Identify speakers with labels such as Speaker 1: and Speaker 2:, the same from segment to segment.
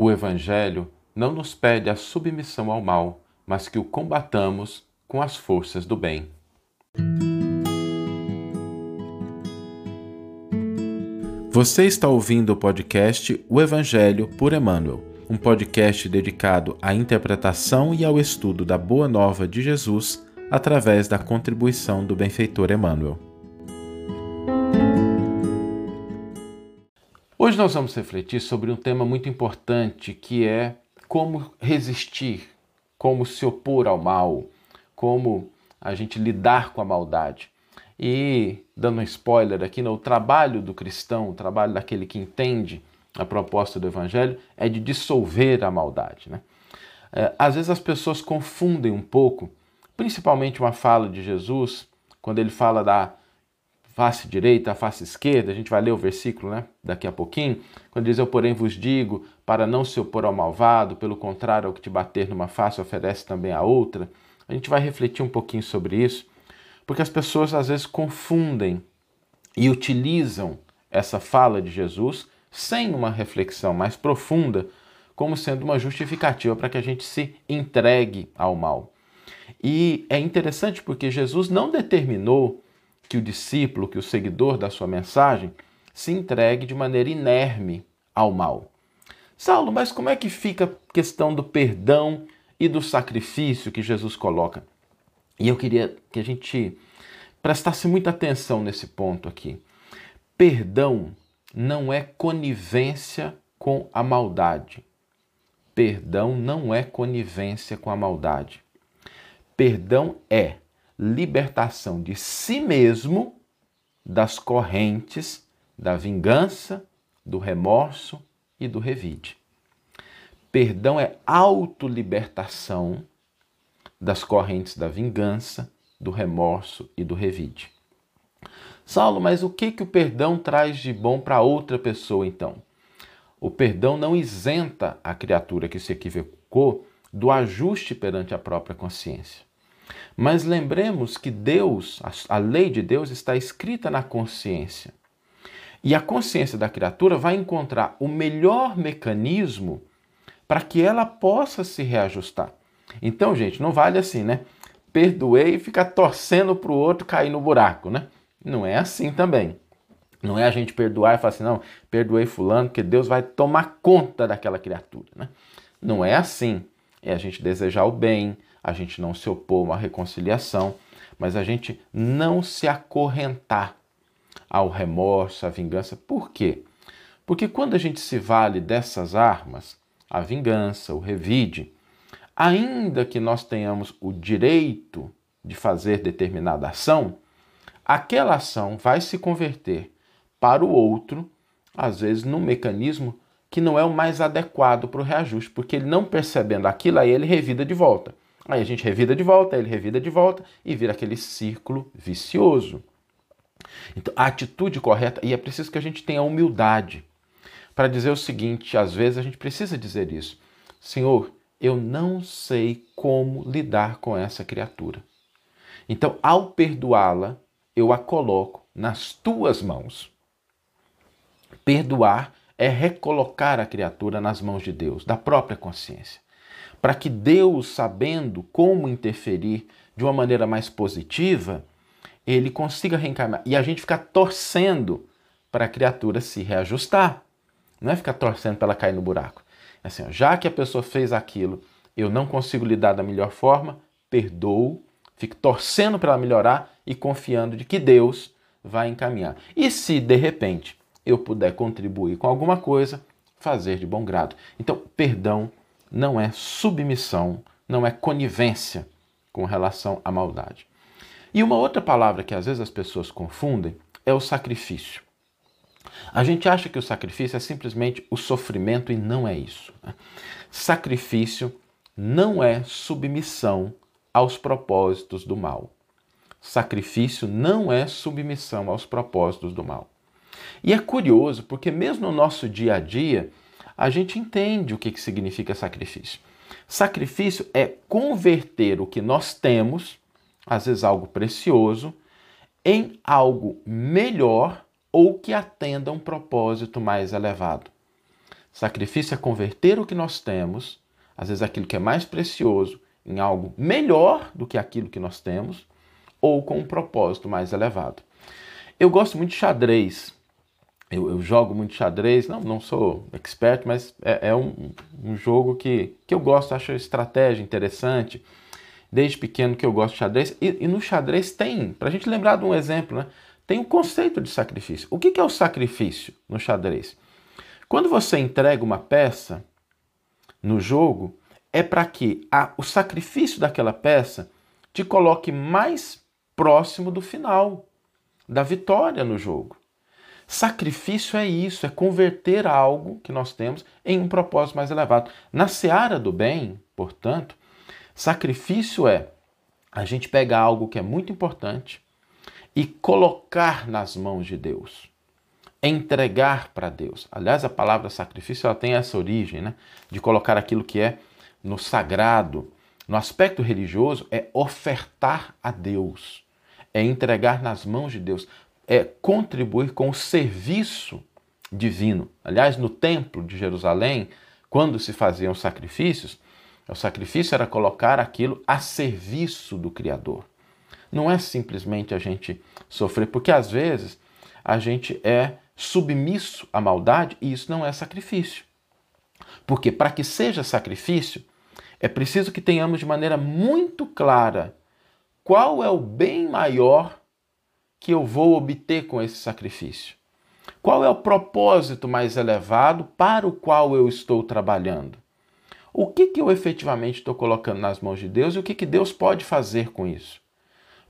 Speaker 1: O Evangelho não nos pede a submissão ao mal, mas que o combatamos com as forças do bem. Você está ouvindo o podcast O Evangelho por Emmanuel, um podcast dedicado à interpretação e ao estudo da Boa Nova de Jesus através da contribuição do benfeitor Emmanuel. Hoje nós vamos refletir sobre um tema muito importante que é como resistir, como se opor ao mal, como a gente lidar com a maldade. E, dando um spoiler aqui, né, trabalho do cristão, o trabalho daquele que entende a proposta do Evangelho, é de dissolver a maldade. Né? É, às vezes as pessoas confundem um pouco, principalmente uma fala de Jesus, quando ele fala da face direita, face esquerda, a gente vai ler o versículo né, daqui a pouquinho, quando diz: Eu, porém, vos digo, para não se opor ao malvado, pelo contrário, ao que te bater numa face, oferece também a outra. A gente vai refletir um pouquinho sobre isso, porque as pessoas às vezes confundem e utilizam essa fala de Jesus sem uma reflexão mais profunda, como sendo uma justificativa para que a gente se entregue ao mal. E é interessante porque Jesus não determinou que o discípulo, que o seguidor da sua mensagem, se entregue de maneira inerme ao mal. Saulo, mas como é que fica a questão do perdão e do sacrifício que Jesus coloca? E eu queria que a gente prestasse muita atenção nesse ponto aqui. Perdão não é conivência com a maldade. Perdão não é conivência com a maldade. Perdão é libertação de si mesmo das correntes da vingança, do remorso e do revide. Perdão é autolibertação das correntes da vingança, do remorso e do revide. Saulo, mas o que que o perdão traz de bom para outra pessoa então? O perdão não isenta a criatura que se equivocou do ajuste perante a própria consciência. Mas lembremos que Deus, a lei de Deus está escrita na consciência. E a consciência da criatura vai encontrar o melhor mecanismo para que ela possa se reajustar. Então, gente, não vale assim, né? Perdoei e ficar torcendo para o outro cair no buraco, né? Não é assim também. Não é a gente perdoar e falar assim, não, perdoei fulano, porque Deus vai tomar conta daquela criatura, né? Não é assim. É a gente desejar o bem, a gente não se opor a uma reconciliação, mas a gente não se acorrentar ao remorso, à vingança. Por quê? Porque quando a gente se vale dessas armas, a vingança, o revide, ainda que nós tenhamos o direito de fazer determinada ação, aquela ação vai se converter para o outro, às vezes, num mecanismo que não é o mais adequado para o reajuste, porque ele não percebendo aquilo, aí ele revida de volta. Aí a gente revida de volta, ele revida de volta e vira aquele círculo vicioso. Então, a atitude correta, e é preciso que a gente tenha humildade para dizer o seguinte: às vezes a gente precisa dizer isso. Senhor, eu não sei como lidar com essa criatura. Então, ao perdoá-la, eu a coloco nas tuas mãos. Perdoar é recolocar a criatura nas mãos de Deus, da própria consciência para que Deus, sabendo como interferir de uma maneira mais positiva, ele consiga reencarnar. E a gente ficar torcendo para a criatura se reajustar. Não é ficar torcendo para ela cair no buraco. É assim, ó, já que a pessoa fez aquilo, eu não consigo lidar da melhor forma, perdoo, fico torcendo para ela melhorar e confiando de que Deus vai encaminhar. E se de repente eu puder contribuir com alguma coisa, fazer de bom grado. Então, perdão não é submissão, não é conivência com relação à maldade. E uma outra palavra que às vezes as pessoas confundem é o sacrifício. A gente acha que o sacrifício é simplesmente o sofrimento e não é isso. Né? Sacrifício não é submissão aos propósitos do mal. Sacrifício não é submissão aos propósitos do mal. E é curioso porque, mesmo no nosso dia a dia, a gente entende o que, que significa sacrifício. Sacrifício é converter o que nós temos, às vezes algo precioso, em algo melhor ou que atenda a um propósito mais elevado. Sacrifício é converter o que nós temos, às vezes aquilo que é mais precioso, em algo melhor do que aquilo que nós temos, ou com um propósito mais elevado. Eu gosto muito de xadrez. Eu, eu jogo muito xadrez, não, não sou expert, mas é, é um, um, jogo que, que eu gosto, acho estratégia interessante. Desde pequeno que eu gosto de xadrez. E, e no xadrez tem, para a gente lembrar de um exemplo, né? tem o um conceito de sacrifício. O que, que é o sacrifício no xadrez? Quando você entrega uma peça no jogo, é para que a, o sacrifício daquela peça te coloque mais próximo do final, da vitória no jogo. Sacrifício é isso, é converter algo que nós temos em um propósito mais elevado. Na seara do bem, portanto, sacrifício é a gente pegar algo que é muito importante e colocar nas mãos de Deus entregar para Deus. Aliás, a palavra sacrifício ela tem essa origem, né? De colocar aquilo que é no sagrado, no aspecto religioso, é ofertar a Deus, é entregar nas mãos de Deus, é contribuir com o serviço divino. Aliás, no templo de Jerusalém, quando se faziam sacrifícios, o sacrifício era colocar aquilo a serviço do Criador. Não é simplesmente a gente sofrer, porque às vezes a gente é submisso à maldade e isso não é sacrifício. Porque para que seja sacrifício, é preciso que tenhamos de maneira muito clara qual é o bem maior que eu vou obter com esse sacrifício. Qual é o propósito mais elevado para o qual eu estou trabalhando? O que, que eu efetivamente estou colocando nas mãos de Deus e o que, que Deus pode fazer com isso?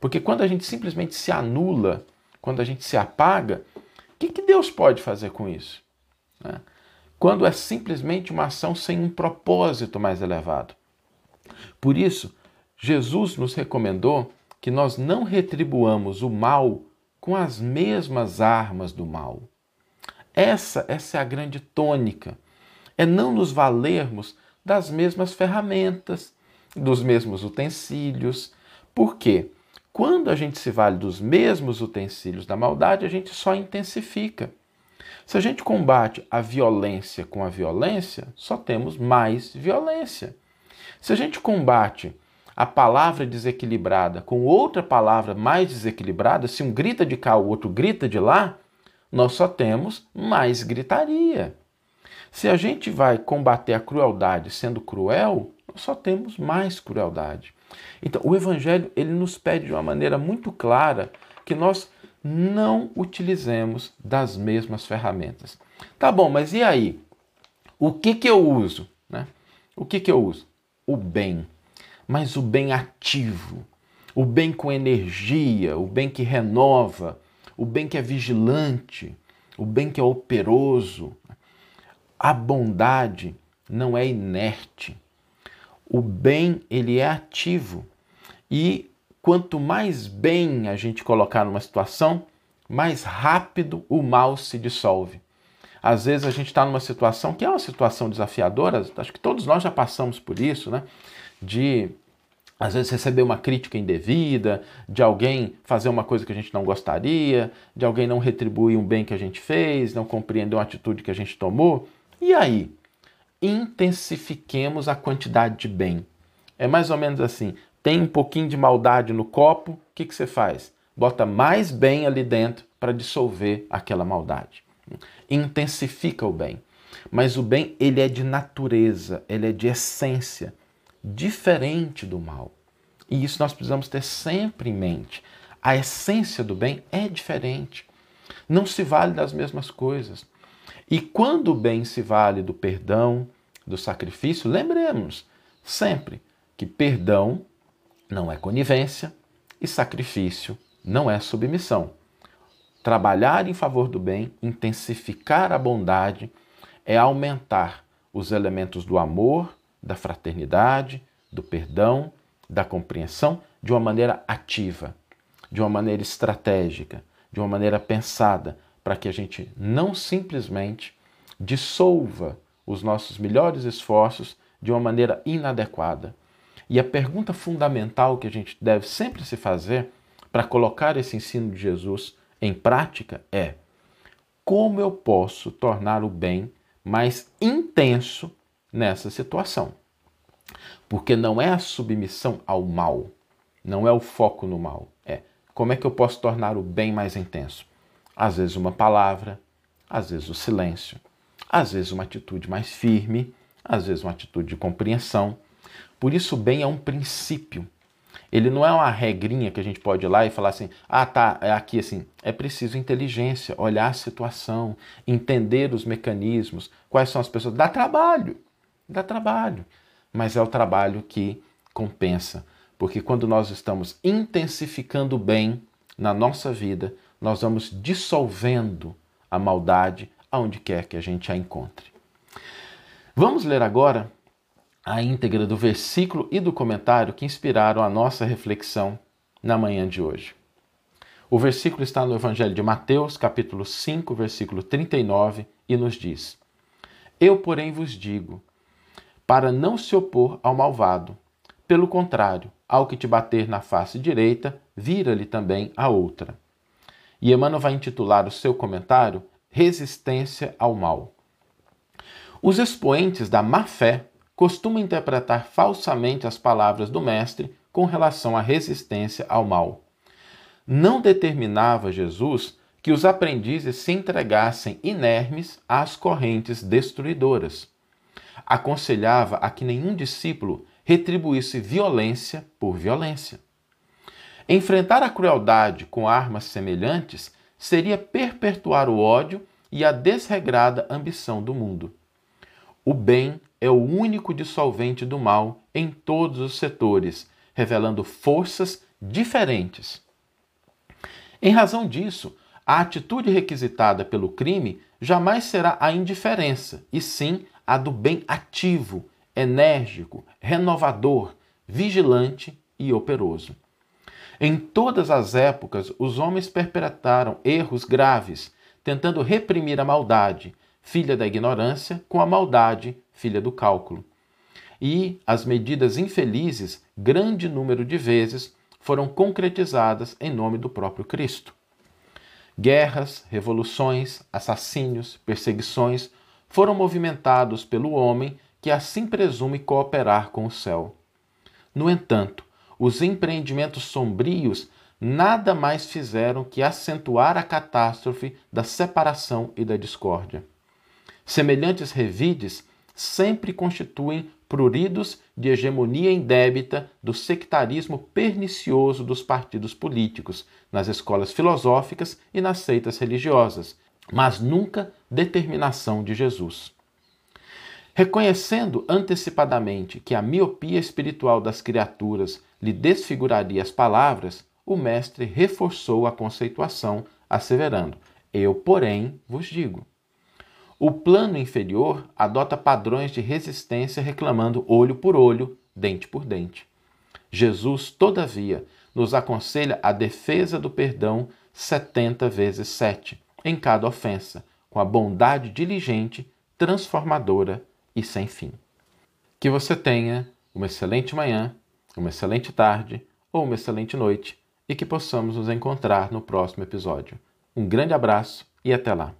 Speaker 1: Porque quando a gente simplesmente se anula, quando a gente se apaga, o que, que Deus pode fazer com isso? Né? Quando é simplesmente uma ação sem um propósito mais elevado. Por isso, Jesus nos recomendou que nós não retribuamos o mal com as mesmas armas do mal. Essa, essa é a grande tônica. É não nos valermos das mesmas ferramentas, dos mesmos utensílios. Por quê? Quando a gente se vale dos mesmos utensílios da maldade, a gente só intensifica. Se a gente combate a violência com a violência, só temos mais violência. Se a gente combate a palavra desequilibrada com outra palavra mais desequilibrada, se um grita de cá, o outro grita de lá, nós só temos mais gritaria. Se a gente vai combater a crueldade sendo cruel, nós só temos mais crueldade. Então, o Evangelho ele nos pede de uma maneira muito clara que nós não utilizemos das mesmas ferramentas. Tá bom, mas e aí? O que, que eu uso? Né? O que, que eu uso? O bem, mas o bem ativo, o bem com energia, o bem que renova, o bem que é vigilante, o bem que é operoso. A bondade não é inerte. O bem, ele é ativo. E quanto mais bem a gente colocar numa situação, mais rápido o mal se dissolve. Às vezes a gente está numa situação que é uma situação desafiadora, acho que todos nós já passamos por isso, né? De às vezes receber uma crítica indevida, de alguém fazer uma coisa que a gente não gostaria, de alguém não retribuir um bem que a gente fez, não compreender uma atitude que a gente tomou. E aí? intensifiquemos a quantidade de bem. É mais ou menos assim: tem um pouquinho de maldade no copo, o que, que você faz? Bota mais bem ali dentro para dissolver aquela maldade. Intensifica o bem. Mas o bem, ele é de natureza, ele é de essência, diferente do mal. E isso nós precisamos ter sempre em mente. A essência do bem é diferente. Não se vale das mesmas coisas. E quando o bem se vale do perdão, do sacrifício, lembremos sempre que perdão não é conivência e sacrifício não é submissão. Trabalhar em favor do bem, intensificar a bondade, é aumentar os elementos do amor, da fraternidade, do perdão, da compreensão de uma maneira ativa, de uma maneira estratégica, de uma maneira pensada, para que a gente não simplesmente dissolva os nossos melhores esforços de uma maneira inadequada. E a pergunta fundamental que a gente deve sempre se fazer para colocar esse ensino de Jesus em prática é: como eu posso tornar o bem mais intenso nessa situação. Porque não é a submissão ao mal, não é o foco no mal, é como é que eu posso tornar o bem mais intenso? Às vezes uma palavra, às vezes o silêncio, às vezes uma atitude mais firme, às vezes uma atitude de compreensão. Por isso, o bem é um princípio. Ele não é uma regrinha que a gente pode ir lá e falar assim: ah, tá, é aqui assim. É preciso inteligência, olhar a situação, entender os mecanismos, quais são as pessoas. Dá trabalho, dá trabalho. Mas é o trabalho que compensa. Porque quando nós estamos intensificando o bem na nossa vida, nós vamos dissolvendo a maldade aonde quer que a gente a encontre. Vamos ler agora a íntegra do versículo e do comentário que inspiraram a nossa reflexão na manhã de hoje. O versículo está no Evangelho de Mateus, capítulo 5, versículo 39, e nos diz: Eu, porém, vos digo, para não se opor ao malvado. Pelo contrário, ao que te bater na face direita, vira-lhe também a outra. E Emmanuel vai intitular o seu comentário Resistência ao Mal. Os expoentes da má fé costuma interpretar falsamente as palavras do Mestre com relação à resistência ao mal. Não determinava Jesus que os aprendizes se entregassem inermes às correntes destruidoras. Aconselhava a que nenhum discípulo retribuísse violência por violência. Enfrentar a crueldade com armas semelhantes seria perpetuar o ódio e a desregrada ambição do mundo. O bem é o único dissolvente do mal em todos os setores, revelando forças diferentes. Em razão disso, a atitude requisitada pelo crime jamais será a indiferença, e sim a do bem ativo, enérgico, renovador, vigilante e operoso. Em todas as épocas, os homens perpetraram erros graves, tentando reprimir a maldade, filha da ignorância, com a maldade, filha do cálculo. E as medidas infelizes, grande número de vezes, foram concretizadas em nome do próprio Cristo. Guerras, revoluções, assassínios, perseguições foram movimentados pelo homem que assim presume cooperar com o céu. No entanto, os empreendimentos sombrios nada mais fizeram que acentuar a catástrofe da separação e da discórdia. Semelhantes revides sempre constituem pruridos de hegemonia indébita do sectarismo pernicioso dos partidos políticos, nas escolas filosóficas e nas seitas religiosas, mas nunca determinação de Jesus. Reconhecendo antecipadamente que a miopia espiritual das criaturas lhe desfiguraria as palavras, o mestre reforçou a conceituação, asseverando: Eu, porém, vos digo. O plano inferior adota padrões de resistência, reclamando olho por olho, dente por dente. Jesus, todavia, nos aconselha a defesa do perdão setenta vezes sete, em cada ofensa, com a bondade diligente, transformadora e sem fim. Que você tenha uma excelente manhã uma excelente tarde ou uma excelente noite e que possamos nos encontrar no próximo episódio. Um grande abraço e até lá!